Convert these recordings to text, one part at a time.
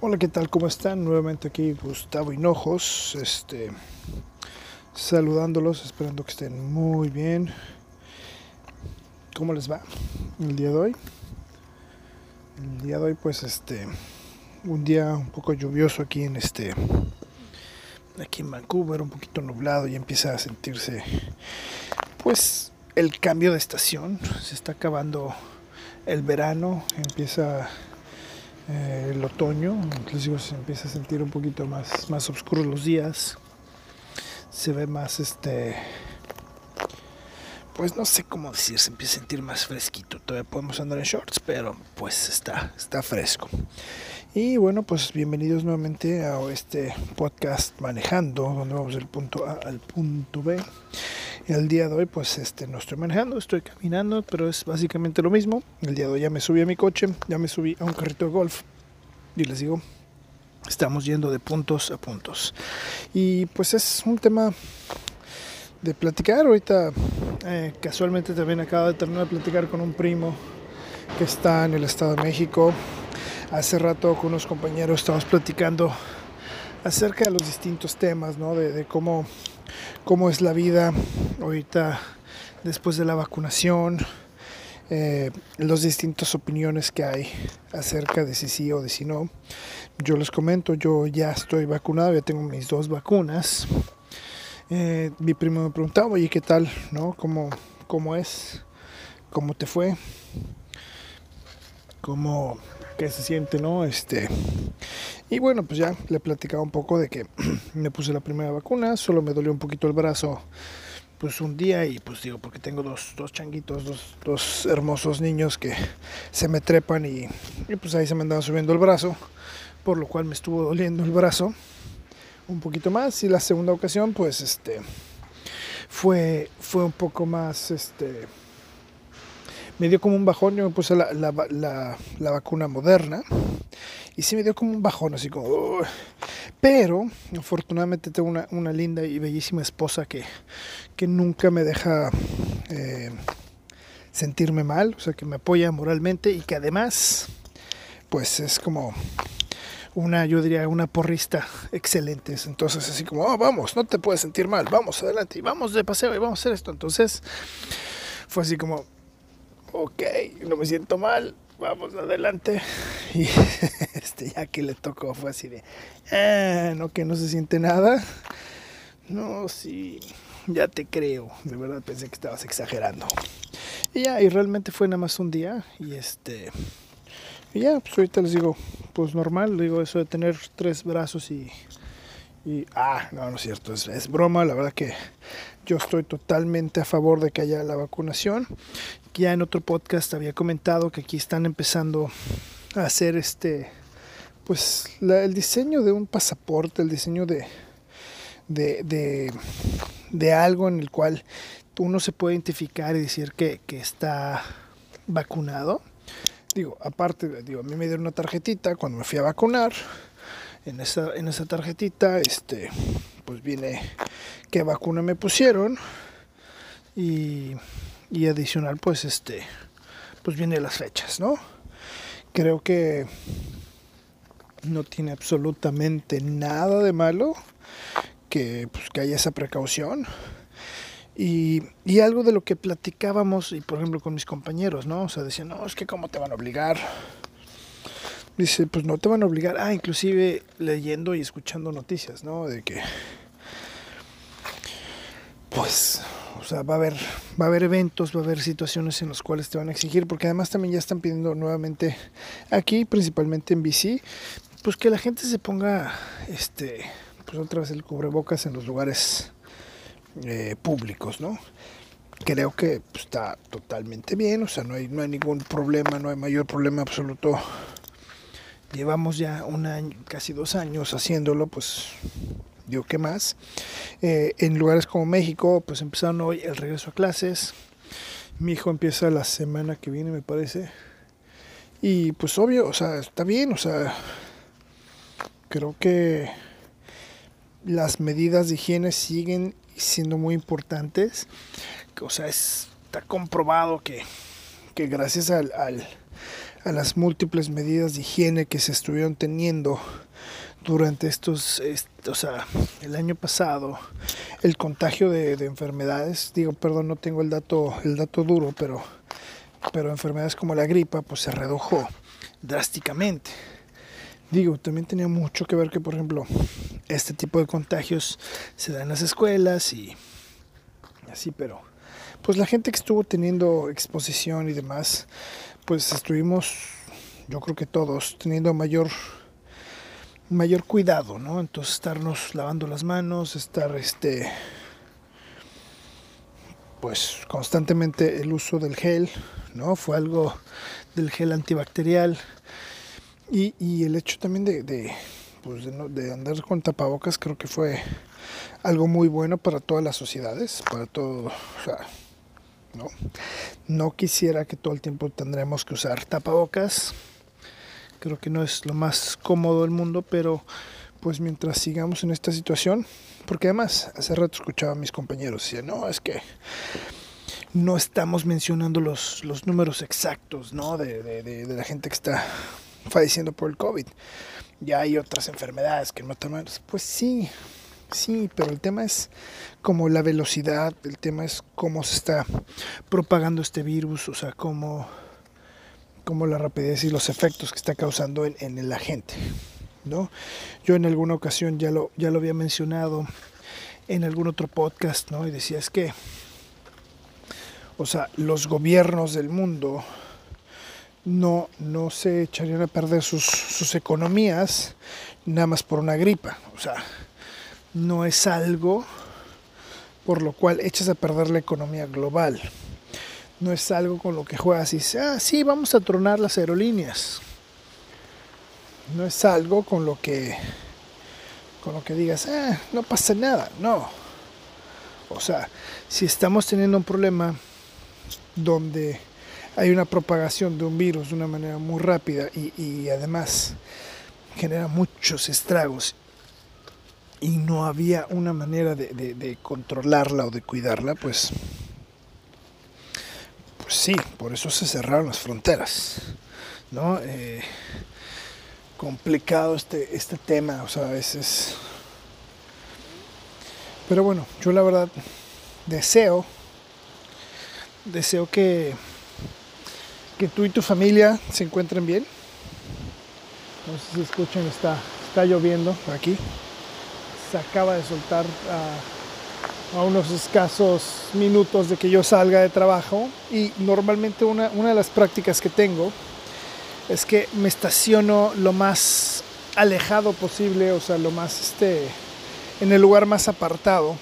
Hola, ¿qué tal? ¿Cómo están? Nuevamente aquí Gustavo Hinojos, este, saludándolos, esperando que estén muy bien. ¿Cómo les va el día de hoy? El día de hoy, pues, este, un día un poco lluvioso aquí en este, aquí en Vancouver, un poquito nublado y empieza a sentirse, pues, el cambio de estación. Se está acabando el verano, empieza eh, el otoño, digo, se empieza a sentir un poquito más, más los días, se ve más este, pues no sé cómo decir, se empieza a sentir más fresquito, todavía podemos andar en shorts, pero pues está, está fresco. Y bueno, pues bienvenidos nuevamente a este podcast manejando, donde vamos del punto A al punto B. El día de hoy pues este, no estoy manejando, estoy caminando, pero es básicamente lo mismo. El día de hoy ya me subí a mi coche, ya me subí a un carrito de golf y les digo, estamos yendo de puntos a puntos. Y pues es un tema de platicar. Ahorita eh, casualmente también acabo de terminar de platicar con un primo que está en el Estado de México. Hace rato con unos compañeros estamos platicando acerca de los distintos temas, ¿no? de cómo cómo es la vida ahorita después de la vacunación, eh, las distintas opiniones que hay acerca de si sí o de si no. Yo les comento, yo ya estoy vacunado, ya tengo mis dos vacunas. Eh, mi primo me preguntaba, oye, ¿qué tal? ¿No? ¿Cómo, ¿Cómo es? ¿Cómo te fue? ¿Cómo, qué se siente, no? Este, y bueno, pues ya le platicaba un poco de que me puse la primera vacuna, solo me dolió un poquito el brazo pues un día y pues digo, porque tengo dos, dos changuitos, dos, dos hermosos niños que se me trepan y, pues ahí se me andaban subiendo el brazo, por lo cual me estuvo doliendo el brazo un poquito más. Y la segunda ocasión pues este fue, fue un poco más este me dio como un bajón, yo me puse la, la vacuna moderna y sí me dio como un bajón, así como... Pero afortunadamente tengo una, una, linda y bellísima esposa que, que nunca me deja eh, sentirme mal, o sea, que me apoya moralmente y que además, pues es como una, yo diría, una porrista excelente. Entonces, así como, oh, vamos, no te puedes sentir mal, vamos adelante y vamos de paseo y vamos a hacer esto. Entonces, fue así como, ok, no me siento mal, vamos adelante. Y este, ya que le tocó fue así de, ah, no, que no se siente nada. No, sí, ya te creo. De verdad pensé que estabas exagerando. Y ya, y realmente fue nada más un día. Y este, y ya, pues ahorita les digo, pues normal, digo eso de tener tres brazos y, y ah, no, no es cierto, es, es broma, la verdad que yo estoy totalmente a favor de que haya la vacunación. Ya en otro podcast había comentado que aquí están empezando a hacer este, pues el diseño de un pasaporte, el diseño de, de, de, de, algo en el cual uno se puede identificar y decir que, que está vacunado. Digo, aparte, digo, a mí me dieron una tarjetita cuando me fui a vacunar. En esa, en esa tarjetita, este, pues viene qué vacuna me pusieron y, y adicional pues este pues viene las fechas, ¿no? Creo que no tiene absolutamente nada de malo que, pues, que haya esa precaución. Y, y, algo de lo que platicábamos, y por ejemplo con mis compañeros, ¿no? O sea, decían, no, es que cómo te van a obligar. Dice, pues no te van a obligar. Ah, inclusive leyendo y escuchando noticias, ¿no? De que pues, o sea, va a haber, va a haber eventos, va a haber situaciones en las cuales te van a exigir, porque además también ya están pidiendo nuevamente aquí, principalmente en BC, pues que la gente se ponga, este, pues otra vez el cubrebocas en los lugares eh, públicos, ¿no? Creo que pues, está totalmente bien, o sea, no hay, no hay ningún problema, no hay mayor problema absoluto. Llevamos ya un año, casi dos años haciéndolo, pues digo, ¿qué más? Eh, en lugares como México, pues empezaron hoy el regreso a clases. Mi hijo empieza la semana que viene, me parece. Y pues obvio, o sea, está bien, o sea, creo que las medidas de higiene siguen siendo muy importantes. O sea, está comprobado que, que gracias al, al, a las múltiples medidas de higiene que se estuvieron teniendo durante estos, o sea, el año pasado, el contagio de, enfermedades, digo, perdón, no tengo el dato, el dato duro, pero, pero enfermedades como la gripa, pues se redujo drásticamente. Digo, también tenía mucho que ver que, por ejemplo, este tipo de contagios se dan en las escuelas y así, pero pues la gente que estuvo teniendo exposición y demás, pues estuvimos, yo creo que todos, teniendo mayor mayor cuidado, ¿no? Entonces estarnos lavando las manos, estar este pues constantemente el uso del gel, ¿no? Fue algo del gel antibacterial y, y el hecho también de, pues de, andar con tapabocas creo que fue algo muy bueno para todas las sociedades, para todo, o sea, ¿no? No quisiera que todo el tiempo tendremos que usar tapabocas, creo que no es lo más cómodo del mundo, pero pues mientras sigamos en esta situación, porque además hace rato escuchaba a mis compañeros, decían, no, es que no estamos mencionando los, los números exactos, ¿no? De, de, la gente que está falleciendo por el COVID. Ya hay otras enfermedades que no están Pues sí, sí, pero el tema es como la velocidad, el tema es cómo se está propagando este virus, o sea, cómo como la rapidez y los efectos que está causando en, en la gente. ¿no? Yo en alguna ocasión ya lo, ya lo había mencionado en algún otro podcast, ¿no? Y decía es que, o sea, los gobiernos del mundo no, no se echarían a perder sus, sus economías nada más por una gripa. O sea, no es algo por lo cual echas a perder la economía global no es algo con lo que juegas y dices, ah, sí, vamos a tronar las aerolíneas. No es algo con lo que, con lo que digas, ah, no pasa nada, no. O sea, si estamos teniendo un problema donde hay una propagación de un virus de una manera muy rápida y, además genera muchos estragos y no había una manera de controlarla o de cuidarla, pues sí, por eso se cerraron las fronteras, ¿no? Eh, complicado este, este tema, o sea, a veces... Pero bueno, yo la verdad deseo, deseo que, que tú y tu familia se encuentren bien. No sé si escuchan, está, está lloviendo aquí. Se acaba de soltar a a unos escasos minutos de que yo salga de trabajo y normalmente una, una de las prácticas que tengo es que me estaciono lo más alejado posible, o sea, lo más este, en el lugar más apartado.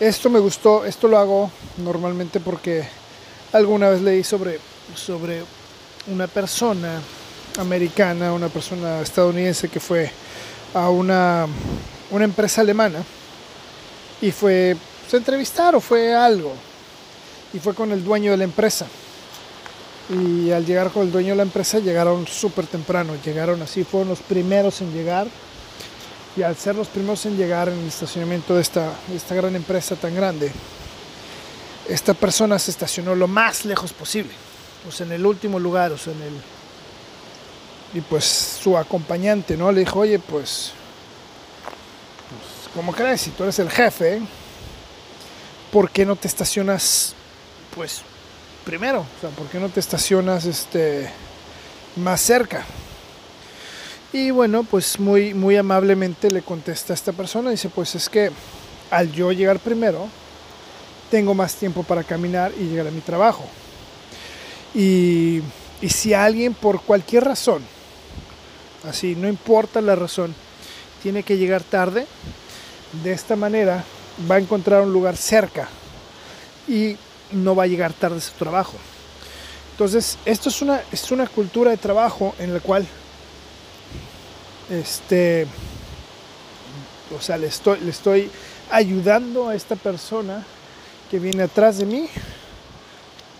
Esto me gustó, esto lo hago normalmente porque alguna vez leí sobre, sobre una persona americana, una persona estadounidense que fue a una, una empresa alemana y fue se entrevistaron, fue algo. Y fue con el dueño de la empresa. Y al llegar con el dueño de la empresa llegaron súper temprano, llegaron así, fueron los primeros en llegar. Y al ser los primeros en llegar en el estacionamiento de esta, esta gran empresa tan grande, esta persona se estacionó lo más lejos posible, o sea, en el último lugar, o sea, en el... Y pues su acompañante, ¿no? Le dijo, oye, pues como crees, si tú eres el jefe, ¿por qué no te estacionas, pues, primero? O sea, ¿por qué no te estacionas este, más cerca? Y bueno, pues muy, muy amablemente le contesta a esta persona, dice, pues es que al yo llegar primero, tengo más tiempo para caminar y llegar a mi trabajo. Y, y si alguien por cualquier razón, así, no importa la razón, tiene que llegar tarde, de esta manera va a encontrar un lugar cerca y no va a llegar tarde a su trabajo. Entonces, esto es una, es una cultura de trabajo en la cual, este, o sea, le estoy, le estoy ayudando a esta persona que viene atrás de mí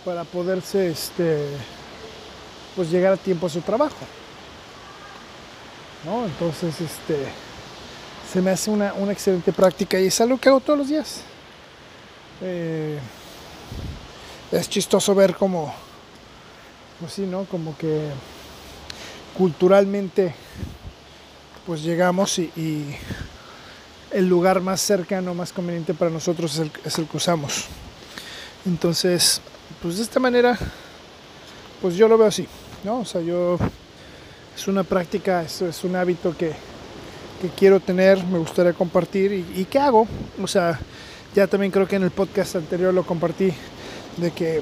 para poderse, este, pues llegar a tiempo a su trabajo. ¿No? Entonces, este, se me hace una, excelente práctica y es algo que hago todos los días. Eh, es chistoso ver cómo pues ¿no? Como que culturalmente pues llegamos y, el lugar más cercano, más conveniente para nosotros es el, es el que usamos. Entonces, pues de esta manera, pues yo lo veo así, ¿no? O sea, yo es una práctica, es, es un hábito que, que, quiero tener, me gustaría compartir y, y ¿qué hago? O sea, ya también creo que en el podcast anterior lo compartí de que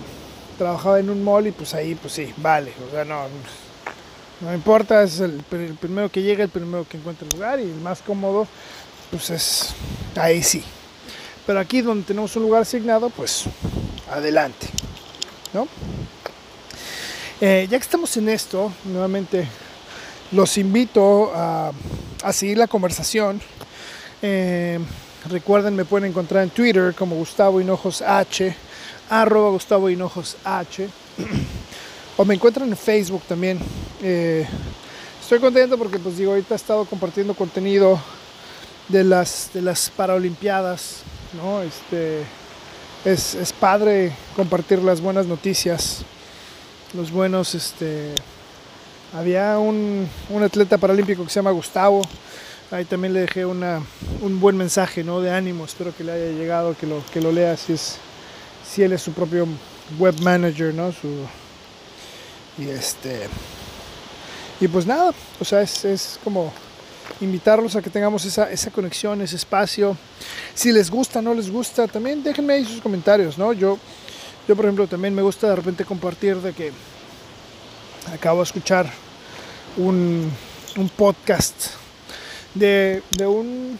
trabajaba en un mall y pues ahí pues sí, vale, o sea, no, no importa, es el, primero que llega, el primero que encuentra el lugar y el más cómodo, pues es ahí sí. Pero aquí donde tenemos un lugar asignado, pues adelante, ¿no? Eh, ya que estamos en esto, nuevamente los invito a, seguir la conversación. Eh, recuerden, me pueden encontrar en Twitter como Gustavo Hinojos H, arroba Gustavo Hinojos H. o me encuentran en Facebook también. Eh, estoy contento porque pues digo, ahorita he estado compartiendo contenido de las, de las Paralimpiadas, ¿no? Este, es, es, padre compartir las buenas noticias, los buenos, este, había un, un, atleta paralímpico que se llama Gustavo, ahí también le dejé una, un buen mensaje, ¿no? De ánimo, espero que le haya llegado, que lo, que lo lea si es, si él es su propio web manager, ¿no? Su, y este. Y pues nada, o sea, es, es como invitarlos a que tengamos esa, esa, conexión, ese espacio. Si les gusta, no les gusta, también déjenme ahí sus comentarios, ¿no? Yo, yo por ejemplo, también me gusta de repente compartir de que acabo de escuchar un, un podcast de, de un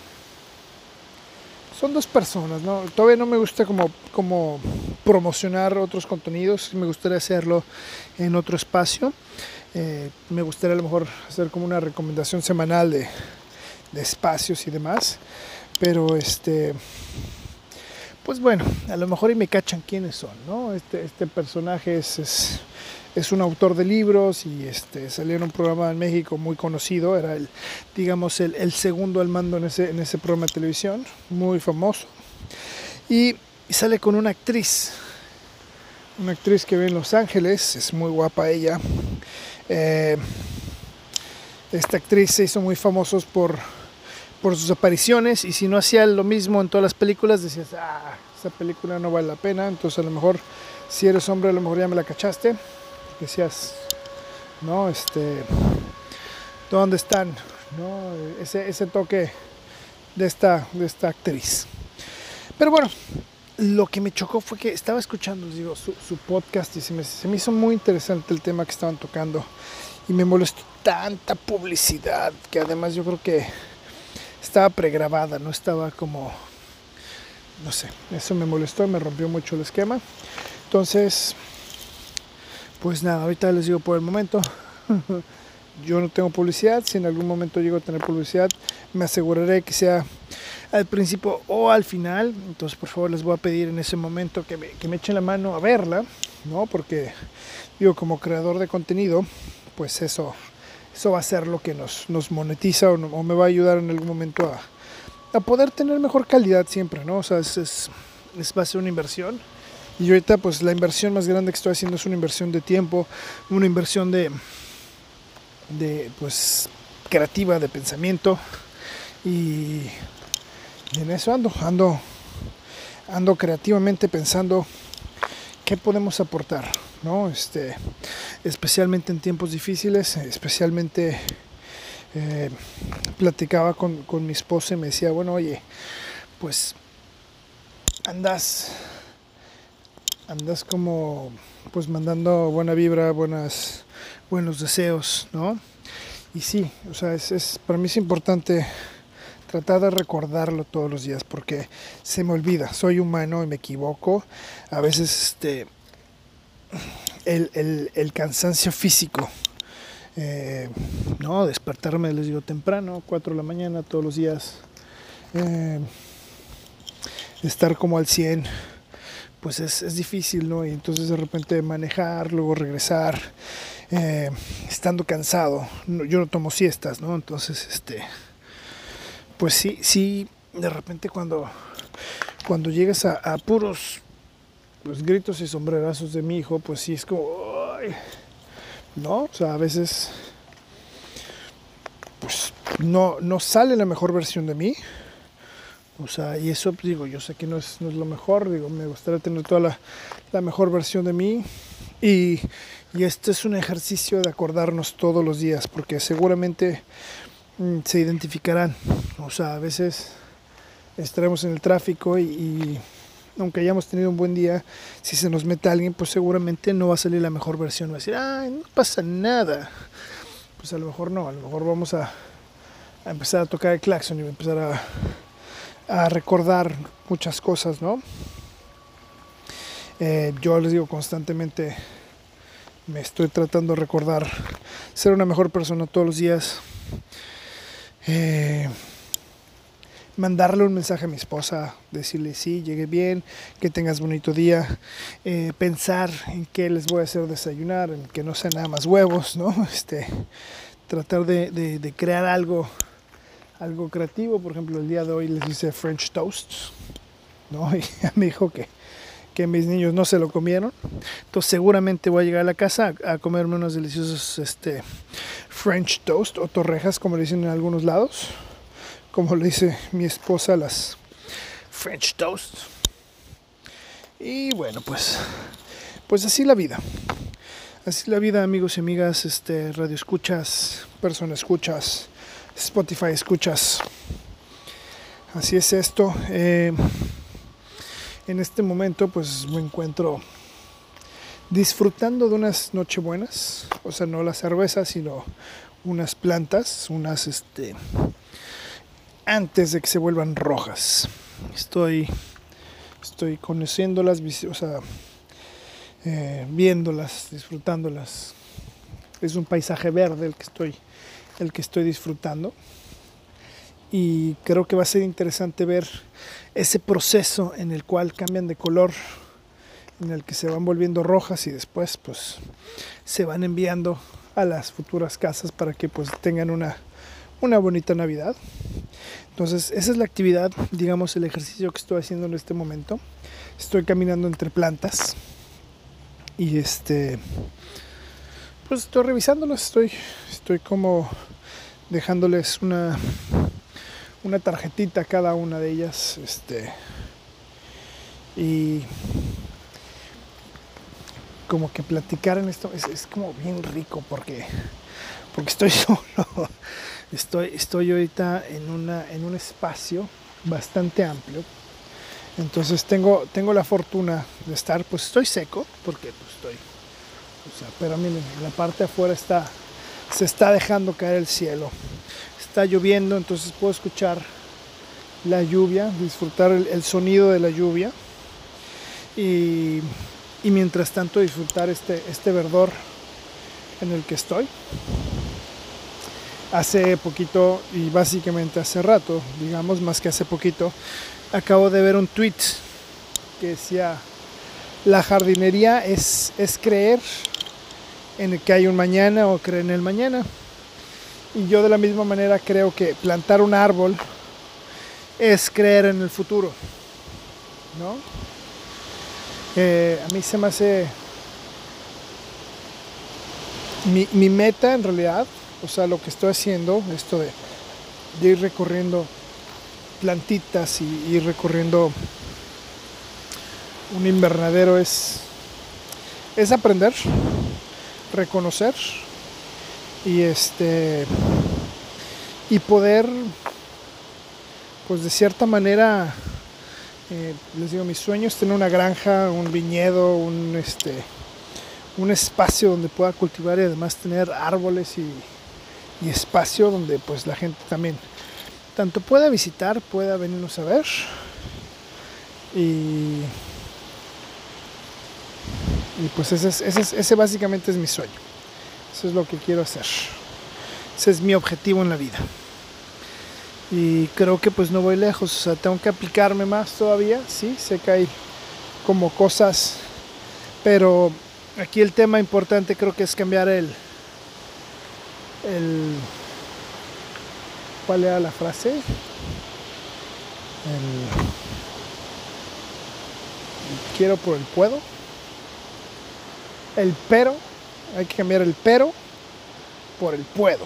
son dos personas, ¿no? Todavía no me gusta como, como promocionar otros contenidos, me gustaría hacerlo en otro espacio. Eh, me gustaría a lo mejor hacer como una recomendación semanal de, de espacios y demás. Pero este, pues bueno, a lo mejor y me cachan quiénes son, ¿no? Este, este personaje es, es es un autor de libros y este, salió en un programa en México muy conocido, era el, digamos, el, segundo al mando en ese, en ese programa de televisión, muy famoso. Y, sale con una actriz, una actriz que ve en Los Ángeles, es muy guapa ella. Eh, esta actriz se hizo muy famosa por, por sus apariciones y si no hacía lo mismo en todas las películas decías, ah, película no vale la pena, entonces a lo mejor si eres hombre a lo mejor ya me la cachaste decías, ¿no? Este, ¿dónde están? ¿no? Ese, ese toque de esta, de esta actriz. Pero bueno, lo que me chocó fue que estaba escuchando digo, su, podcast y se me, se me, hizo muy interesante el tema que estaban tocando y me molestó tanta publicidad que además yo creo que estaba pregrabada, no estaba como, no sé, eso me molestó me rompió mucho el esquema. Entonces, pues nada, ahorita les digo por el momento. Yo no tengo publicidad. Si en algún momento llego a tener publicidad, me aseguraré que sea al principio o al final. Entonces, por favor, les voy a pedir en ese momento que me, echen la mano a verla, ¿no? Porque, digo, como creador de contenido, pues eso, eso va a ser lo que nos, nos monetiza o, o me va a ayudar en algún momento a, a, poder tener mejor calidad siempre, ¿no? O sea, es, es, es va a ser una inversión y ahorita pues la inversión más grande que estoy haciendo es una inversión de tiempo, una inversión de, de pues creativa, de pensamiento. Y, en eso ando, ando, ando creativamente pensando qué podemos aportar, ¿no? Este, especialmente en tiempos difíciles, especialmente eh, platicaba con, con mi esposa y me decía, bueno, oye, pues andas andas como pues mandando buena vibra, buenas, buenos deseos, ¿no? Y sí, o sea, es, es, para mí es importante tratar de recordarlo todos los días porque se me olvida, soy humano y me equivoco. A veces este, el, el, el cansancio físico, eh, ¿no? Despertarme, les digo, temprano, 4 de la mañana todos los días, eh, estar como al 100 pues es, es, difícil, ¿no? Y entonces de repente manejar, luego regresar, eh, estando cansado, yo no tomo siestas, ¿no? Entonces, este, pues sí, sí, de repente cuando, cuando llegas a, puros pues, gritos y sombrerazos de mi hijo, pues sí es como, ¿no? O sea, a veces pues no, no sale la mejor versión de mí. O sea, y eso, digo, yo sé que no es, no es lo mejor, digo, me gustaría tener toda la, la mejor versión de mí. Y, y, este es un ejercicio de acordarnos todos los días, porque seguramente mm, se identificarán. O sea, a veces estaremos en el tráfico y, aunque hayamos tenido un buen día, si se nos mete alguien, pues seguramente no va a salir la mejor versión. Va a decir, ay, no pasa nada. Pues a lo mejor no, a lo mejor vamos a, a empezar a tocar el claxon y empezar a, a recordar muchas cosas, ¿no? Eh, yo les digo constantemente, me estoy tratando de recordar ser una mejor persona todos los días. Eh, mandarle un mensaje a mi esposa, decirle sí, llegué bien, que tengas bonito día, eh, pensar en qué les voy a hacer desayunar, en que no sean nada más huevos, ¿no? Este, tratar de, crear algo, algo creativo, por ejemplo, el día de hoy les hice French toast, ¿no? Y me dijo que, que mis niños no se lo comieron, entonces seguramente voy a llegar a la casa a, comerme unos deliciosos este, French toast o torrejas, como le dicen en algunos lados como le dice mi esposa, las French toast. Y bueno, pues, pues así la vida. Así la vida, amigos y amigas, este, radio escuchas, personas escuchas, Spotify escuchas. Así es esto. Eh, en este momento, pues me encuentro disfrutando de unas nochebuenas, o sea, no la cerveza, sino unas plantas, unas este antes de que se vuelvan rojas. Estoy, estoy conociéndolas, o sea, eh, viéndolas, disfrutándolas. Es un paisaje verde el que estoy, el que estoy disfrutando. Y creo que va a ser interesante ver ese proceso en el cual cambian de color, en el que se van volviendo rojas y después pues se van enviando a las futuras casas para que pues tengan una, una bonita Navidad. Entonces, esa es la actividad, digamos, el ejercicio que estoy haciendo en este momento. Estoy caminando entre plantas y este, pues estoy revisándolas, estoy, estoy como dejándoles una, una tarjetita a cada una de ellas, este, y como que platicar en esto es, es como bien rico porque, porque estoy solo Estoy, estoy ahorita en, una, en un espacio bastante amplio. Entonces tengo, tengo la fortuna de estar, pues estoy seco, porque pues estoy, pero miren, en la parte de afuera está, se está dejando caer el cielo. Está lloviendo, entonces puedo escuchar la lluvia, disfrutar el, el sonido de la lluvia y, y, mientras tanto disfrutar este, este verdor en el que estoy hace poquito y básicamente hace rato, digamos más que hace poquito, acabo de ver un tweet que decía, la jardinería es, es creer en que hay un mañana o creer en el mañana. Y yo de la misma manera creo que plantar un árbol es creer en el futuro. ¿no? Eh, a mí se me hace... Mi, mi meta en realidad o sea, lo que estoy haciendo, esto de, de ir recorriendo plantitas y ir recorriendo un invernadero es, es aprender, reconocer y este y poder pues de cierta manera eh, les digo mi sueño es tener una granja un viñedo un este un espacio donde pueda cultivar y además tener árboles y espacio donde pues la gente también tanto pueda visitar, pueda venirnos a ver. Y, y pues ese, es, ese, es, ese básicamente es mi sueño. Eso es lo que quiero hacer. Ese es mi objetivo en la vida. Y creo que pues no voy lejos, o sea, tengo que aplicarme más todavía, sí, sé que hay como cosas, pero aquí el tema importante creo que es cambiar el, el ¿cuál era la frase? El, quiero por el puedo. El pero Hay que cambiar el pero por el puedo.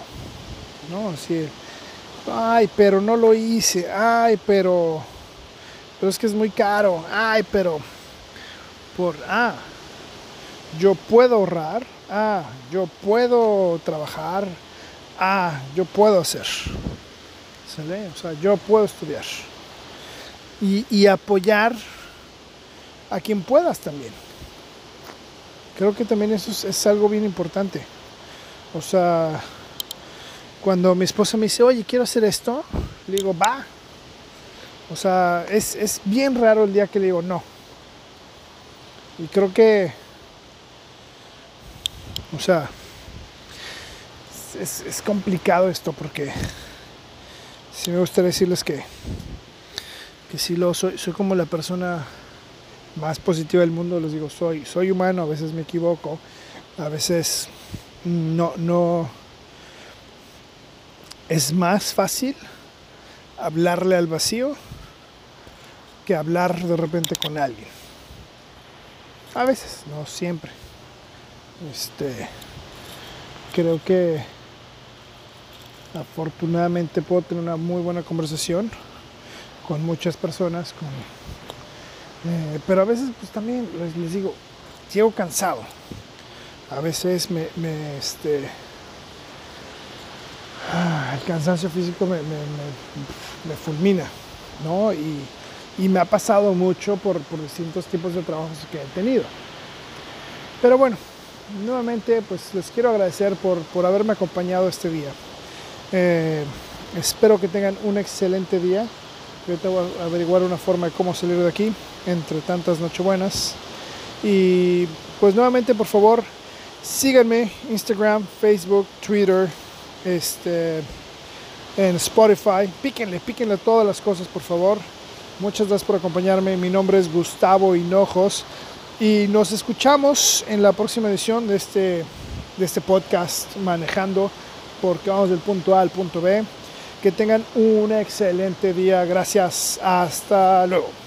¿No? Así, ay, pero no lo hice. Ay, pero pero es que es muy caro. Ay, pero por ah, yo puedo ahorrar. Ah, yo puedo trabajar. Ah, yo puedo hacer. ¿Sale? O sea, yo puedo estudiar. Y, y apoyar a quien puedas también. Creo que también eso es, algo bien importante. O sea, cuando mi esposa me dice, oye, quiero hacer esto, le digo, va. O sea, es, es bien raro el día que le digo no. Y creo que, o sea, es, es complicado esto porque sí me gustaría decirles que, que sí lo soy, soy como la persona más positiva del mundo, les digo, soy, soy humano, a veces me equivoco, a veces no, no, es más fácil hablarle al vacío que hablar de repente con alguien. A veces, no siempre. Este, creo que afortunadamente puedo tener una muy buena conversación con muchas personas, con eh, pero a veces pues también les, digo, llego cansado. A veces me, este, ah, el cansancio físico me, me, fulmina, ¿no? Y, me ha pasado mucho por, distintos tipos de trabajos que he tenido. Pero bueno, nuevamente pues les quiero agradecer por, por haberme acompañado este día. Eh, espero que tengan un excelente día. Voy a averiguar una forma de cómo salir de aquí entre tantas nochebuenas. Y pues nuevamente, por favor, síganme Instagram, Facebook, Twitter, este, en Spotify. Píquenle, píquenle todas las cosas, por favor. Muchas gracias por acompañarme. Mi nombre es Gustavo Hinojos y nos escuchamos en la próxima edición de este, de este podcast manejando porque vamos del punto A al punto B. Que tengan un excelente día. Gracias. Hasta luego.